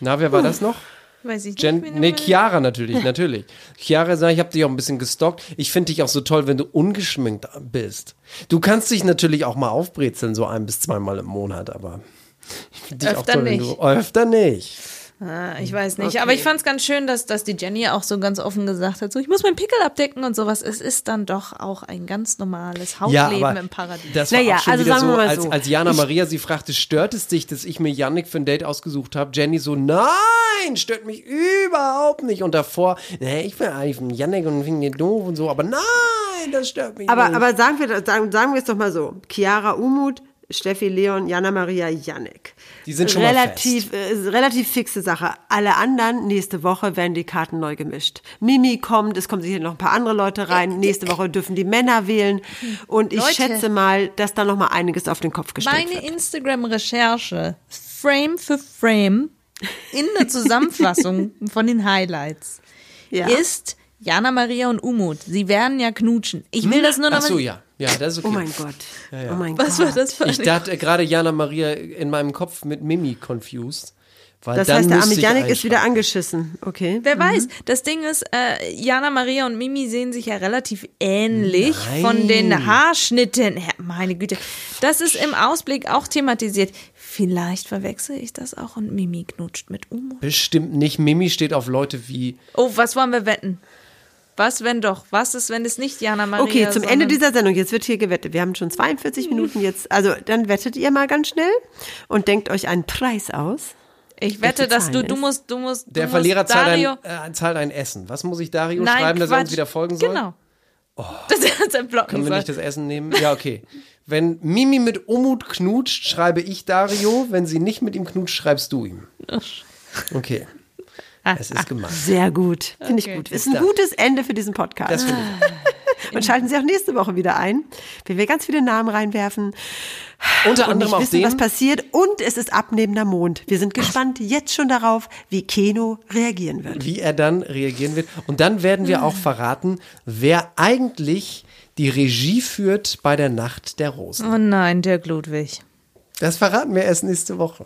na, wer war das noch? Weiß ich Jen, nicht. nee, Chiara natürlich, natürlich. Chiara sagt, ich habe dich auch ein bisschen gestalkt. Ich finde dich auch so toll, wenn du ungeschminkt bist. Du kannst dich natürlich auch mal aufbrezeln, so ein bis zweimal im Monat, aber ich finde dich auch Öfter toll, wenn nicht. du öfter nicht. Ah, ich weiß nicht, Okay. aber ich fand es ganz schön, dass, dass die Jenny auch so ganz offen gesagt hat, so ich muss meinen Pickel abdecken und sowas. Es ist dann doch auch ein ganz normales Ja, Hausleben aber im Paradies. das war Naja, auch schon also wieder sagen so, wir mal als, so. als Jana Maria sie fragte, stört es dich, dass ich mir Yannick für ein Date ausgesucht habe? Jenny so, nein, stört mich überhaupt nicht. Und davor, nee, ich will eigentlich Yannick und finde ihn doof und so, aber nein, das stört mich Aber, nicht. aber sagen wir, sagen, sagen wir es doch mal so. Chiara Umut, Steffi Leon, Jana Maria Janek. Die sind schon mal relativ, äh, relativ fixe Sache. Alle anderen, nächste Woche werden die Karten neu gemischt. Mimi kommt, es kommen sicher noch ein paar andere Leute rein. Nächste Woche dürfen die Männer wählen. Und ich Leute. schätze mal, dass da noch mal einiges auf den Kopf gestellt Meine wird. Instagram-Recherche, Frame für Frame, in der Zusammenfassung von den Highlights, Ja. ist Jana Maria und Umut. Sie werden ja knutschen. Ich will das nur noch Ach so, mal- ja. Ja, das ist okay. Oh mein Gott. Oh mein Was Gott. war das für Ich eine dachte gerade Jana Maria in meinem Kopf mit Mimi confused. Weil Das dann heißt, der arme ich Janik ist wieder angeschissen. Okay. Wer weiß, das Ding ist, äh, Jana Maria und Mimi sehen sich ja relativ ähnlich Nein. von den Haarschnitten. her. Meine Güte, das ist im Ausblick auch thematisiert. Vielleicht verwechsel ich das auch und Mimi knutscht mit Umut. Bestimmt nicht. Mimi steht auf Leute wie Oh, was wollen wir wetten? Was, wenn doch? Was ist, wenn es nicht Jana Maria Okay, zum Ende dieser Sendung, jetzt wird hier gewettet. Wir haben schon 42 Minuten jetzt. Also, dann wettet ihr mal ganz schnell und denkt euch einen Preis aus. Ich wette, dass du, du musst, du musst. der du Verlierer musst zahlt Dario, ein, äh, zahlt ein Essen. Was muss ich Dario Nein, schreiben, dass er uns wieder folgen soll? Genau. Das ist ein Blocken Können wir nicht das Essen nehmen? Ja, okay. Wenn Mimi mit Umut knutscht, schreibe ich Dario. Wenn sie nicht mit ihm knutscht, schreibst du ihm. Okay. Es ist gemacht. Sehr gut. Finde Okay. ich gut. Ist Ist ein gutes Ende für diesen Podcast. Das finde ich. Und schalten Sie auch nächste Woche wieder ein, wenn wir ganz viele Namen reinwerfen. Unter und anderem auch wissen, den. was passiert. Und es ist abnehmender Mond. Wir sind gespannt jetzt schon darauf, wie Keno reagieren wird. wie er dann reagieren wird. Und dann werden wir auch verraten, wer eigentlich die Regie führt bei der Nacht der Rosen. Oh nein, Dirk Ludwig. Das verraten wir erst nächste Woche.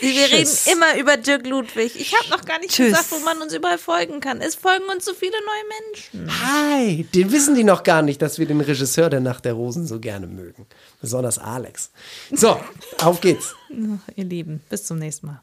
Wir reden immer über Dirk Ludwig. Ich habe noch gar nicht Tschüss. gesagt, wo man uns überall folgen kann. Es folgen uns so viele neue Menschen. Hi, den wissen die noch gar nicht, dass wir den Regisseur der Nacht der Rosen so gerne mögen. Besonders Alex. So, auf geht's. Ach, ihr Lieben, bis zum nächsten Mal.